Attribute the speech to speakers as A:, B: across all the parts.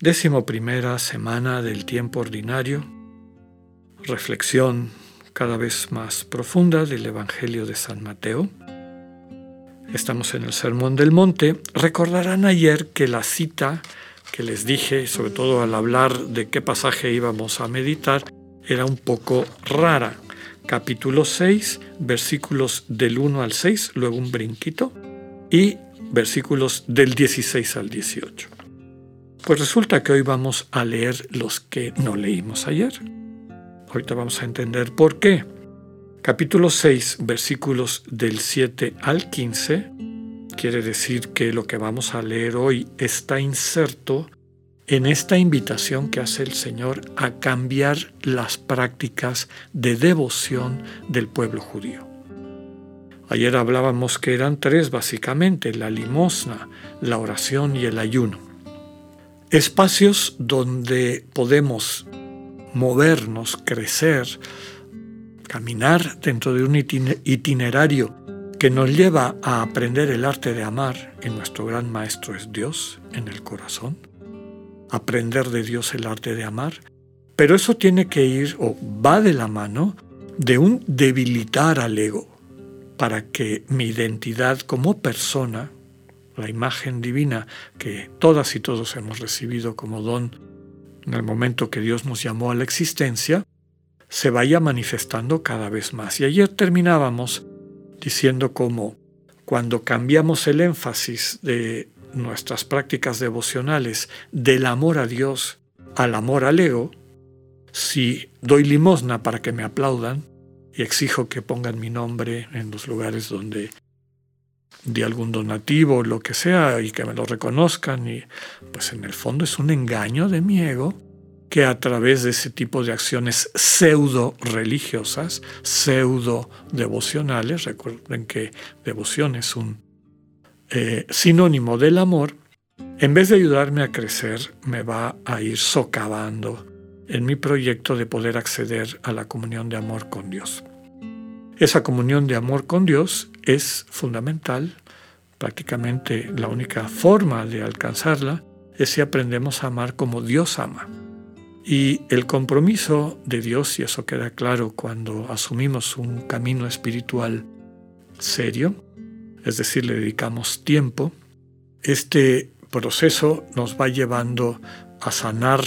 A: décimo primera semana del tiempo ordinario, reflexión cada vez más profunda del Evangelio de San Mateo. Estamos en el Sermón del Monte. Recordarán ayer que la cita que les dije, sobre todo al hablar de qué pasaje íbamos a meditar, era un poco rara capítulo 6, versículos del 1 al 6, luego un brinquito, y versículos del 16 al 18. Pues resulta que hoy vamos a leer los que no leímos ayer. Ahorita vamos a entender por qué. Capítulo 6, versículos del 7 al 15, quiere decir que lo que vamos a leer hoy está inserto en esta invitación que hace el Señor a cambiar las prácticas de devoción del pueblo judío. Ayer hablábamos que eran tres básicamente, la limosna, la oración y el ayuno. Espacios donde podemos movernos, crecer, caminar dentro de un itinerario que nos lleva a aprender el arte de amar, y nuestro gran maestro es Dios en el corazón. Aprender de Dios el arte de amar, pero eso tiene que ir o va de la mano de un debilitar al ego para que mi identidad como persona, la imagen divina que todas y todos hemos recibido como don en el momento que Dios nos llamó a la existencia, se vaya manifestando cada vez más. Y ayer terminábamos diciendo cómo cuando cambiamos el énfasis de nuestras prácticas devocionales del amor a Dios al amor al ego, si doy limosna para que me aplaudan y exijo que pongan mi nombre en los lugares donde di algún donativo, lo que sea, y que me lo reconozcan, y pues en el fondo es un engaño de mi ego que a través de ese tipo de acciones pseudo religiosas, pseudo devocionales, recuerden que devoción es un eh, sinónimo del amor, en vez de ayudarme a crecer, me va a ir socavando en mi proyecto de poder acceder a la comunión de amor con Dios. Esa comunión de amor con Dios es fundamental, prácticamente la única forma de alcanzarla es si aprendemos a amar como Dios ama. Y el compromiso de Dios, y eso queda claro cuando asumimos un camino espiritual serio, es decir, le dedicamos tiempo, este proceso nos va llevando a sanar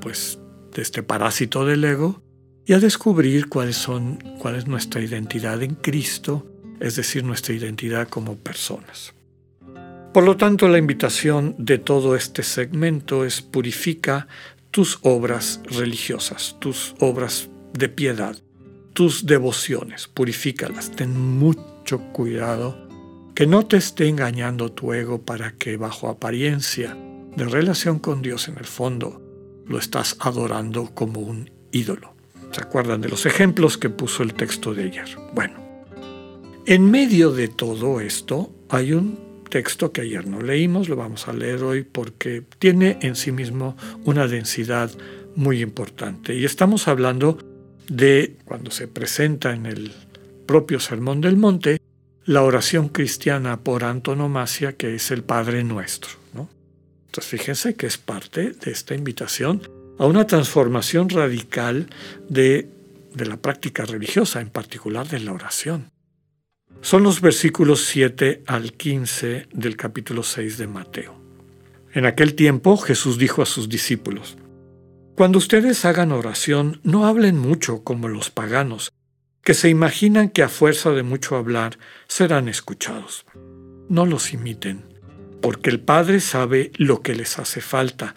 A: pues de este parásito del ego y a descubrir cuáles son cuál es nuestra identidad en Cristo, es decir, nuestra identidad como personas. Por lo tanto, la invitación de todo este segmento es purifica tus obras religiosas, tus obras de piedad, tus devociones, purifícalas. Ten mucho cuidado que no te esté engañando tu ego para que bajo apariencia de relación con Dios en el fondo lo estás adorando como un ídolo. ¿Se acuerdan de los ejemplos que puso el texto de ayer? Bueno, en medio de todo esto hay un texto que ayer no leímos, lo vamos a leer hoy porque tiene en sí mismo una densidad muy importante. Y estamos hablando de cuando se presenta en el propio Sermón del Monte, la oración cristiana por antonomasia, que es el Padre Nuestro. ¿no? Entonces fíjense que es parte de esta invitación a una transformación radical de, de la práctica religiosa, en particular de la oración. Son los versículos 7 al 15 del capítulo 6 de Mateo. En aquel tiempo Jesús dijo a sus discípulos, Cuando ustedes hagan oración, no hablen mucho como los paganos que se imaginan que a fuerza de mucho hablar serán escuchados. No los imiten, porque el Padre sabe lo que les hace falta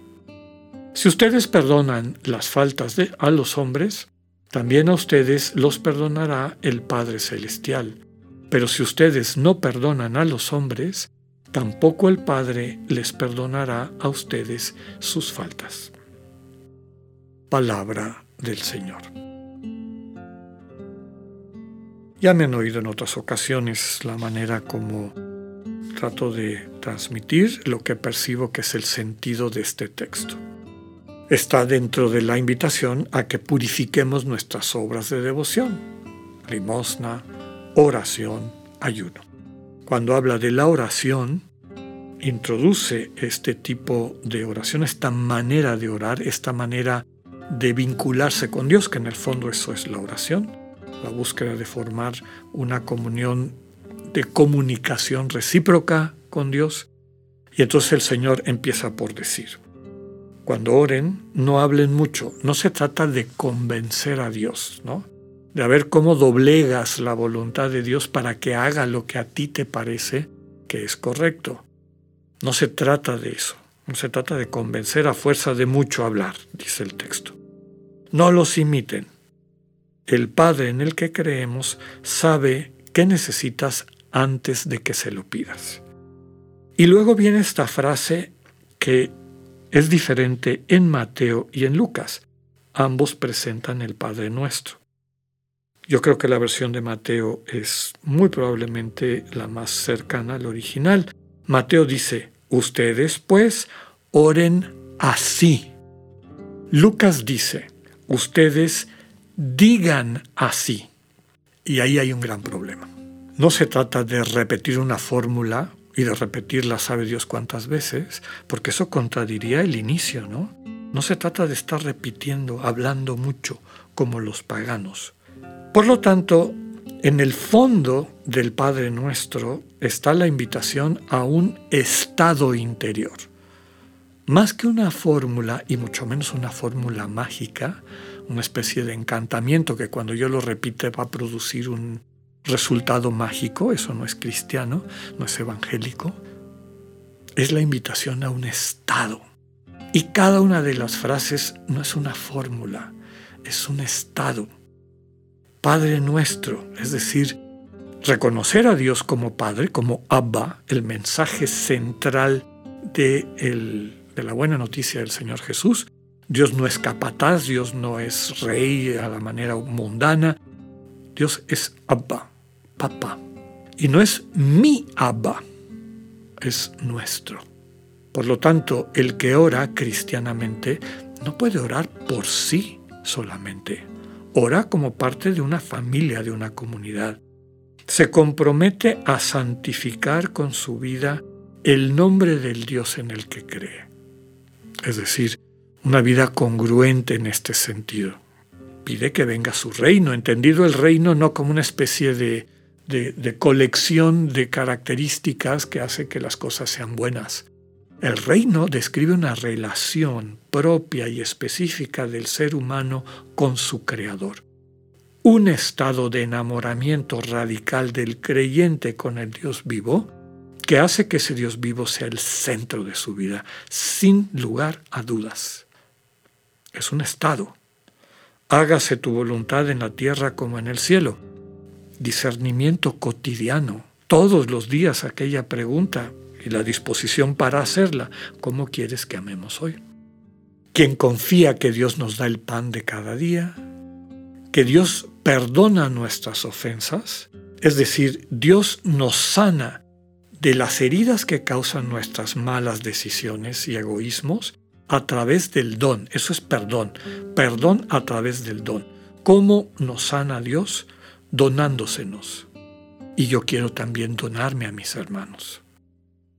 A: Si ustedes perdonan las faltas de, a los hombres, también a ustedes los perdonará el Padre Celestial. Pero si ustedes no perdonan a los hombres, tampoco el Padre les perdonará a ustedes sus faltas. Palabra del Señor. Ya me han oído en otras ocasiones la manera como trato de transmitir lo que percibo que es el sentido de este texto. Está dentro de la invitación a que purifiquemos nuestras obras de devoción, limosna, oración, ayuno. Cuando habla de la oración, introduce este tipo de oración, esta manera de orar, esta manera de vincularse con Dios, que en el fondo eso es la oración, la búsqueda de formar una comunión de comunicación recíproca con Dios. Y entonces el Señor empieza por decir, cuando oren, no hablen mucho, no se trata de convencer a Dios, ¿no? de ver cómo doblegas la voluntad de Dios para que haga lo que a ti te parece que es correcto. No se trata de eso, no se trata de convencer a fuerza de mucho hablar, dice el texto. No los imiten. El Padre en el que creemos sabe qué necesitas antes de que se lo pidas. Y luego viene esta frase que es diferente en Mateo y en Lucas. Ambos presentan el Padre nuestro. Yo creo que la versión de Mateo es muy probablemente la más cercana al original. Mateo dice, ustedes pues oren así. Lucas dice, ustedes digan así. Y ahí hay un gran problema. No se trata de repetir una fórmula y de repetirla sabe Dios cuántas veces, porque eso contradiría el inicio, ¿no? No se trata de estar repitiendo, hablando mucho, como los paganos. Por lo tanto, en el fondo del Padre Nuestro está la invitación a un estado interior. Más que una fórmula, y mucho menos una fórmula mágica, una especie de encantamiento que cuando yo lo repite va a producir un resultado mágico, eso no es cristiano, no es evangélico, es la invitación a un estado. Y cada una de las frases no es una fórmula, es un estado Padre nuestro, es decir, reconocer a Dios como Padre, como Abba, el mensaje central de, de la buena noticia del Señor Jesús. Dios no es capataz, Dios no es rey a la manera mundana, Dios es Abba, papá. Y no es mi Abba, es nuestro. Por lo tanto, el que ora cristianamente no puede orar por sí solamente ora como parte de una familia, de una comunidad. Se compromete a santificar con su vida el nombre del Dios en el que cree. Es decir, una vida congruente en este sentido. Pide que venga su reino, entendido el reino no como una especie de, colección de características que hace que las cosas sean buenas, el reino describe una relación propia y específica del ser humano con su creador. Un estado de enamoramiento radical del creyente con el Dios vivo que hace que ese Dios vivo sea el centro de su vida, sin lugar a dudas. Es un estado. Hágase tu voluntad en la tierra como en el cielo. Discernimiento cotidiano. Todos los días aquella pregunta, y la disposición para hacerla. ¿Cómo quieres que amemos hoy? Quien confía que Dios nos da el pan de cada día, que Dios perdona nuestras ofensas, es decir, Dios nos sana de las heridas que causan nuestras malas decisiones y egoísmos a través del don. Eso es perdón. Perdón a través del don. ¿Cómo nos sana Dios? Donándosenos. Y yo quiero también donarme a mis hermanos.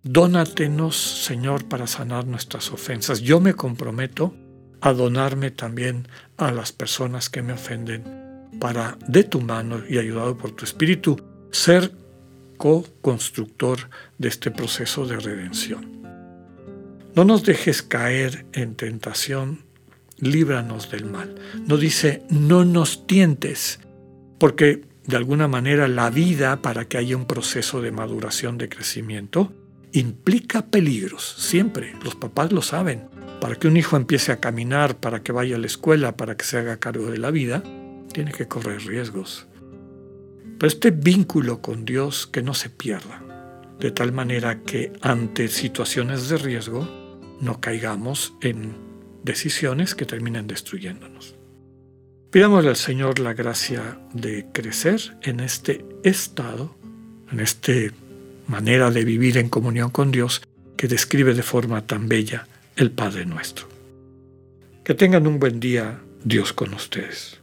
A: Dónatenos, Señor, para sanar nuestras ofensas. Yo me comprometo a donarme también a las personas que me ofenden, para de tu mano y ayudado por tu Espíritu, ser co-constructor de este proceso de redención. No nos dejes caer en tentación líbranos del mal. No dice, no nos tientes, porque de alguna manera la vida, para que haya un proceso de maduración, de crecimiento, implica peligros, siempre. Los papás lo saben. Para que un hijo empiece a caminar, para que vaya a la escuela, para que se haga cargo de la vida, tiene que correr riesgos. Pero este vínculo con Dios que no se pierda, de tal manera que ante situaciones de riesgo no caigamos en decisiones que terminen destruyéndonos. Pidámosle al Señor la gracia de crecer en este estado, en esta manera de vivir en comunión con Dios que describe de forma tan bella el Padre nuestro. Que tengan un buen día, Dios con ustedes.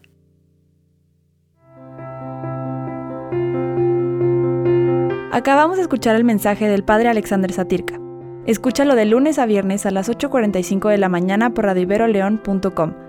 B: Acabamos de escuchar el mensaje del Padre Alexander Satirka. Escúchalo de lunes a viernes a las 8.45 de la mañana por radioiberoleón.com